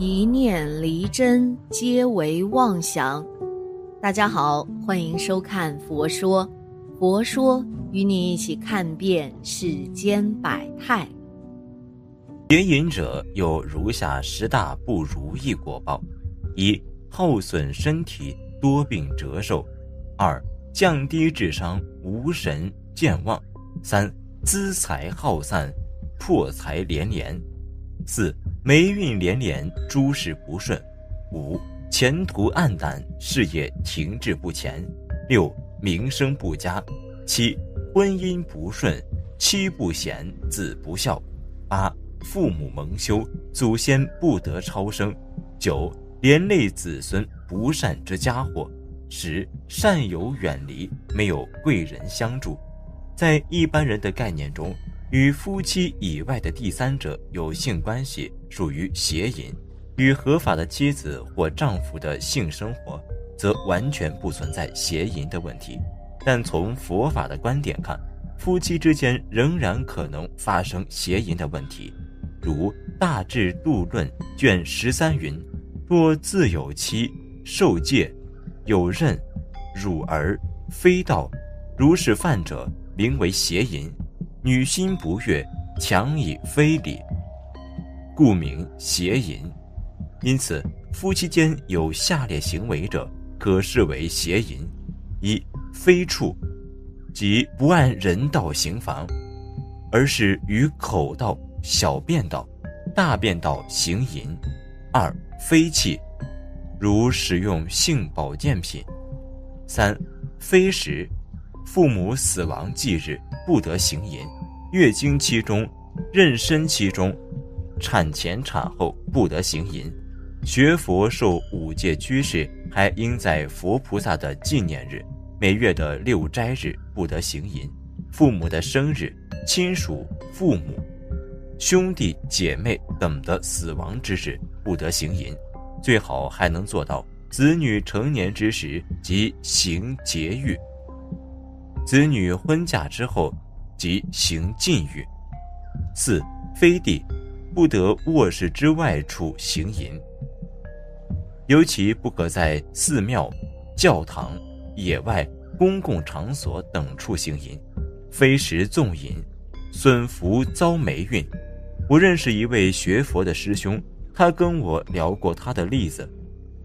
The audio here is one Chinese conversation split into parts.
一念离真，皆为妄想。大家好，欢迎收看《佛说》，佛说与你一起看遍世间百态。邪淫者有如下十大不如意果报：一、耗损身体，多病折寿；二、降低智商，无神健忘；三、资财耗散，破财连连；四。霉运连连，诸事不顺；五前途黯淡，事业停滞不前；六名声不佳；七婚姻不顺，妻不贤，子不孝；八父母蒙羞，祖先不得超生；九连累子孙不善之家伙；十善友远离，没有贵人相助。在一般人的概念中。与夫妻以外的第三者有性关系属于邪淫，与合法的妻子或丈夫的性生活则完全不存在邪淫的问题。但从佛法的观点看，夫妻之间仍然可能发生邪淫的问题。如《大智度论》卷十三云：“若自有妻，受戒，有任，辱儿，非道，如是犯者，名为邪淫。”女心不悦，强以非礼，故名邪淫。因此，夫妻间有下列行为者，可视为邪淫：一、非处，即不按人道行房，而是于口道、小便道、大便道行淫；二、非气，如使用性保健品；三、非时，父母死亡忌日不得行淫。月经期中、妊娠期中、产前产后不得行淫；学佛受五戒居士还应在佛菩萨的纪念日、每月的六斋日不得行淫；父母的生日、亲属、父母、兄弟姐妹等的死亡之日不得行淫；最好还能做到子女成年之时即行节欲；子女婚嫁之后。即行禁欲。四非地，不得卧室之外处行淫，尤其不可在寺庙、教堂、野外公共场所等处行淫。非时纵淫，损福遭霉运。我认识一位学佛的师兄，他跟我聊过他的例子，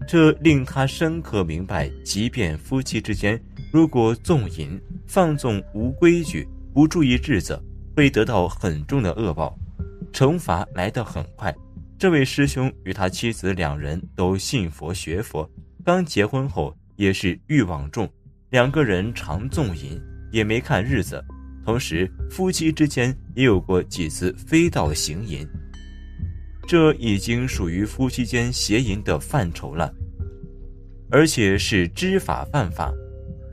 这令他深刻明白，即便夫妻之间如果纵淫、放纵无规矩。不注意日子，会得到很重的恶报，惩罚来得很快。这位师兄与他妻子两人都信佛学佛，刚结婚后也是欲望重，两个人常纵淫，也没看日子。同时，夫妻之间也有过几次非道行淫，这已经属于夫妻间邪淫的范畴了，而且是知法犯法。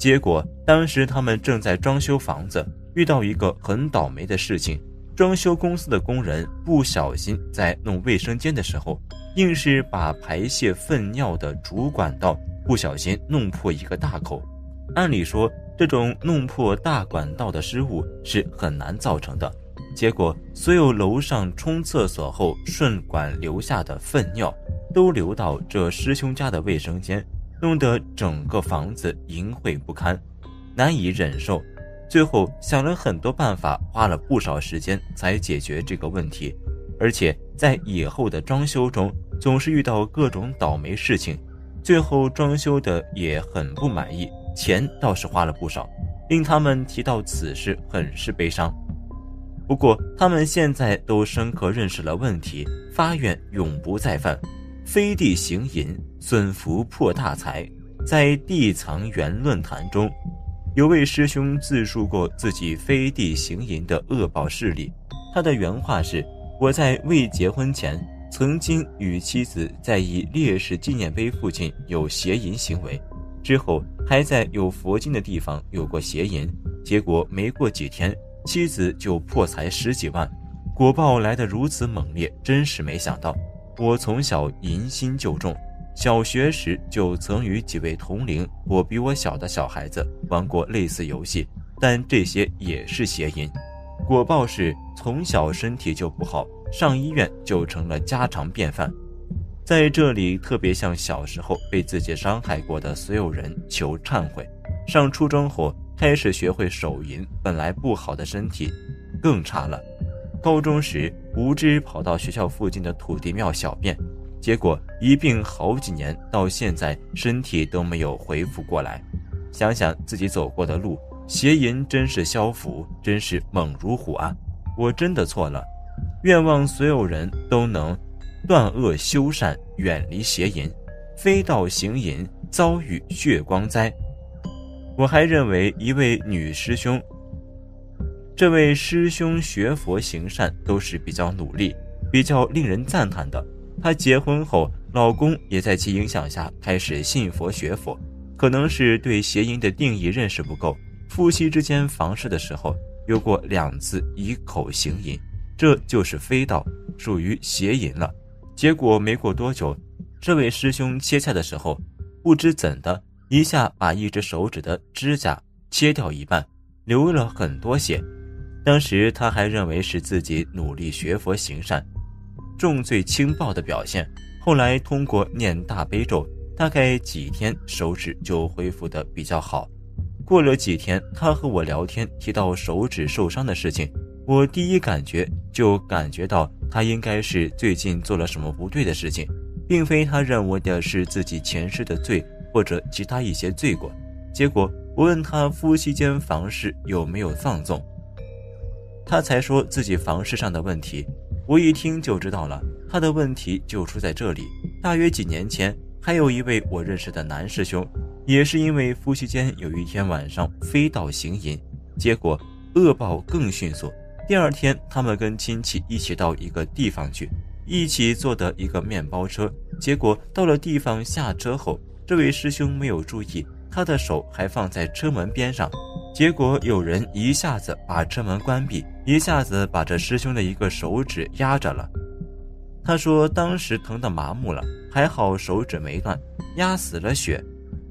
结果，当时他们正在装修房子。遇到一个很倒霉的事情，装修公司的工人不小心在弄卫生间的时候，硬是把排泄粪尿的主管道不小心弄破一个大口。按理说，这种弄破大管道的失误是很难造成的。结果，所有楼上冲厕所后顺管留下的粪尿，都流到这师兄家的卫生间，弄得整个房子淫秽不堪，难以忍受。最后想了很多办法，花了不少时间才解决这个问题，而且在以后的装修中总是遇到各种倒霉事情，最后装修的也很不满意，钱倒是花了不少，令他们提到此事很是悲伤。不过他们现在都深刻认识了问题，发愿永不再犯，飞地行淫损福破大财，在地藏缘论坛中。有位师兄自述过自己飞地行淫的恶报事例，他的原话是：“我在未结婚前，曾经与妻子在一烈士纪念碑附近有邪淫行为，之后还在有佛经的地方有过邪淫，结果没过几天，妻子就破财十几万，果报来得如此猛烈，真是没想到。我从小淫心就重。”小学时就曾与几位同龄或比我小的小孩子玩过类似游戏，但这些也是邪淫，果报是从小身体就不好，上医院就成了家常便饭。在这里特别向小时候被自己伤害过的所有人求忏悔。上初中后开始学会手淫，本来不好的身体更差了。高中时无知跑到学校附近的土地庙小便，结果一病好几年，到现在身体都没有恢复过来。想想自己走过的路，邪淫真是消福，真是猛如虎啊！我真的错了，愿望所有人都能。断恶修善，远离邪淫，非道行淫，遭遇血光灾。我还认为一位女师兄，这位师兄学佛行善都是比较努力、比较令人赞叹的。她结婚后，老公也在其影响下开始信佛学佛，可能是对邪淫的定义认识不够，夫妻之间房事的时候有过两次以口行淫，这就是非道，属于邪淫了。结果没过多久，这位师兄切菜的时候，不知怎的，一下把一只手指的指甲切掉一半，流了很多血。当时他还认为是自己努力学佛行善，重罪轻报的表现。后来通过念大悲咒，大概几天手指就恢复的比较好。过了几天，他和我聊天，提到手指受伤的事情。我第一感觉就感觉到他应该是最近做了什么不对的事情，并非他认为的是自己前世的罪或者其他一些罪过。结果我问他夫妻间房事有没有放纵，他才说自己房事上的问题。我一听就知道了，他的问题就出在这里。大约几年前，还有一位我认识的男师兄，也是因为夫妻间有一天晚上飞到行淫，结果恶报更迅速。第二天，他们跟亲戚一起到一个地方去，一起坐的一个面包车。结果到了地方下车后，这位师兄没有注意，他的手还放在车门边上。结果有人一下子把车门关闭，一下子把这师兄的一个手指压着了。他说当时疼得麻木了，还好手指没断，压死了血。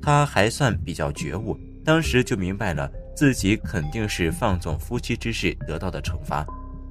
他还算比较觉悟，当时就明白了。自己肯定是放纵夫妻之事得到的惩罚。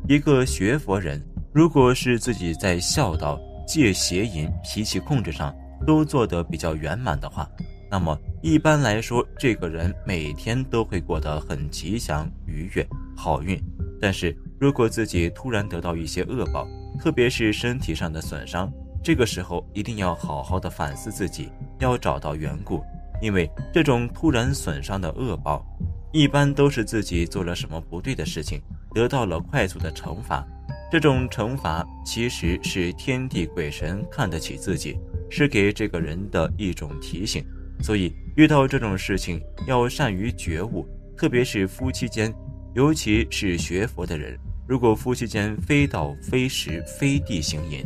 一个学佛人，如果是自己在孝道、戒邪淫、脾气控制上都做得比较圆满的话，那么一般来说，这个人每天都会过得很吉祥、愉悦、好运。但是如果自己突然得到一些恶报，特别是身体上的损伤，这个时候一定要好好的反思自己，要找到缘故，因为这种突然损伤的恶报。一般都是自己做了什么不对的事情，得到了快速的惩罚。这种惩罚其实是天地鬼神看得起自己，是给这个人的一种提醒。所以遇到这种事情要善于觉悟，特别是夫妻间，尤其是学佛的人，如果夫妻间非道非时非地行淫，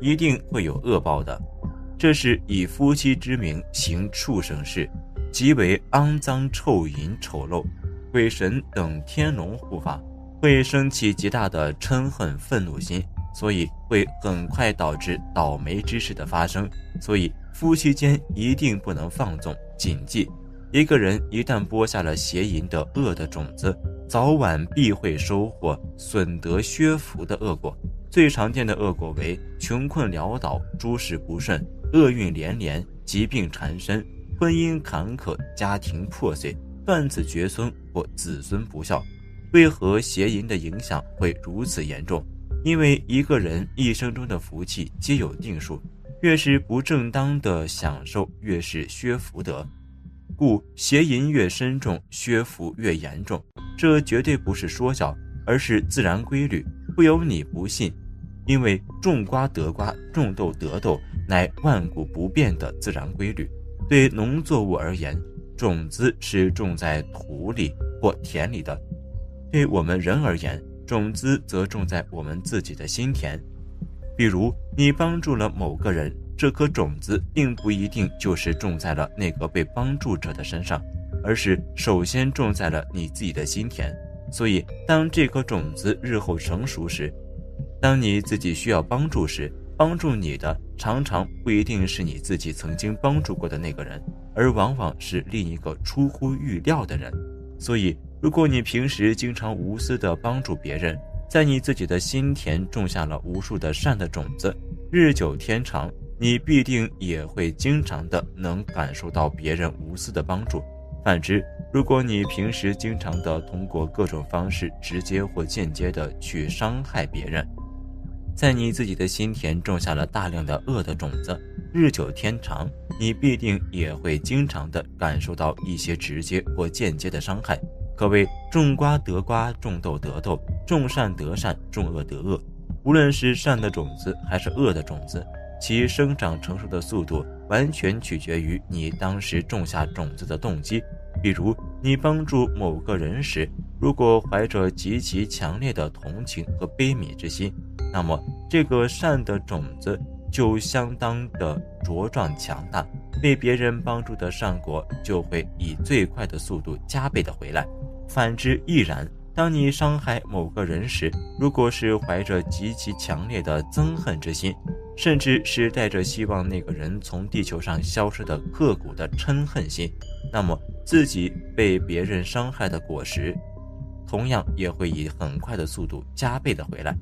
一定会有恶报的。这是以夫妻之名行畜生事。极为肮脏、臭淫、丑陋，鬼神等天龙护法会生起极大的嗔恨、愤怒心，所以会很快导致倒霉之事的发生。所以夫妻间一定不能放纵，谨记：一个人一旦播下了邪淫的恶的种子，早晚必会收获损德削福的恶果。最常见的恶果为穷困潦倒、诸事不顺、厄运连连、疾病缠身。婚姻坎坷，家庭破碎，断子绝孙或子孙不孝，为何邪淫的影响会如此严重？因为一个人一生中的福气皆有定数，越是不正当的享受，越是削福德，故邪淫越深重，削福越严重。这绝对不是说教，而是自然规律，不由你不信。因为种瓜得瓜，种豆得豆，乃万古不变的自然规律。对农作物而言，种子是种在土里或田里的；对我们人而言，种子则种在我们自己的心田。比如，你帮助了某个人，这颗种子并不一定就是种在了那个被帮助者的身上，而是首先种在了你自己的心田。所以，当这颗种子日后成熟时，当你自己需要帮助时，帮助你的常常不一定是你自己曾经帮助过的那个人，而往往是另一个出乎预料的人。所以，如果你平时经常无私的帮助别人，在你自己的心田种下了无数的善的种子，日久天长，你必定也会经常的能感受到别人无私的帮助。反之，如果你平时经常的通过各种方式直接或间接的去伤害别人，在你自己的心田种下了大量的恶的种子，日久天长，你必定也会经常的感受到一些直接或间接的伤害。可谓种瓜得瓜，种豆得豆，种善得善，种恶得恶。无论是善的种子还是恶的种子。其生长成熟的速度完全取决于你当时种下种子的动机。比如，你帮助某个人时，如果怀着极其强烈的同情和悲悯之心，那么这个善的种子就相当的茁壮强大，被别人帮助的善果就会以最快的速度加倍的回来。反之亦然。当你伤害某个人时，如果是怀着极其强烈的憎恨之心，甚至是带着希望那个人从地球上消失的刻骨的嗔恨心，那么自己被别人伤害的果实，同样也会以很快的速度加倍的回来。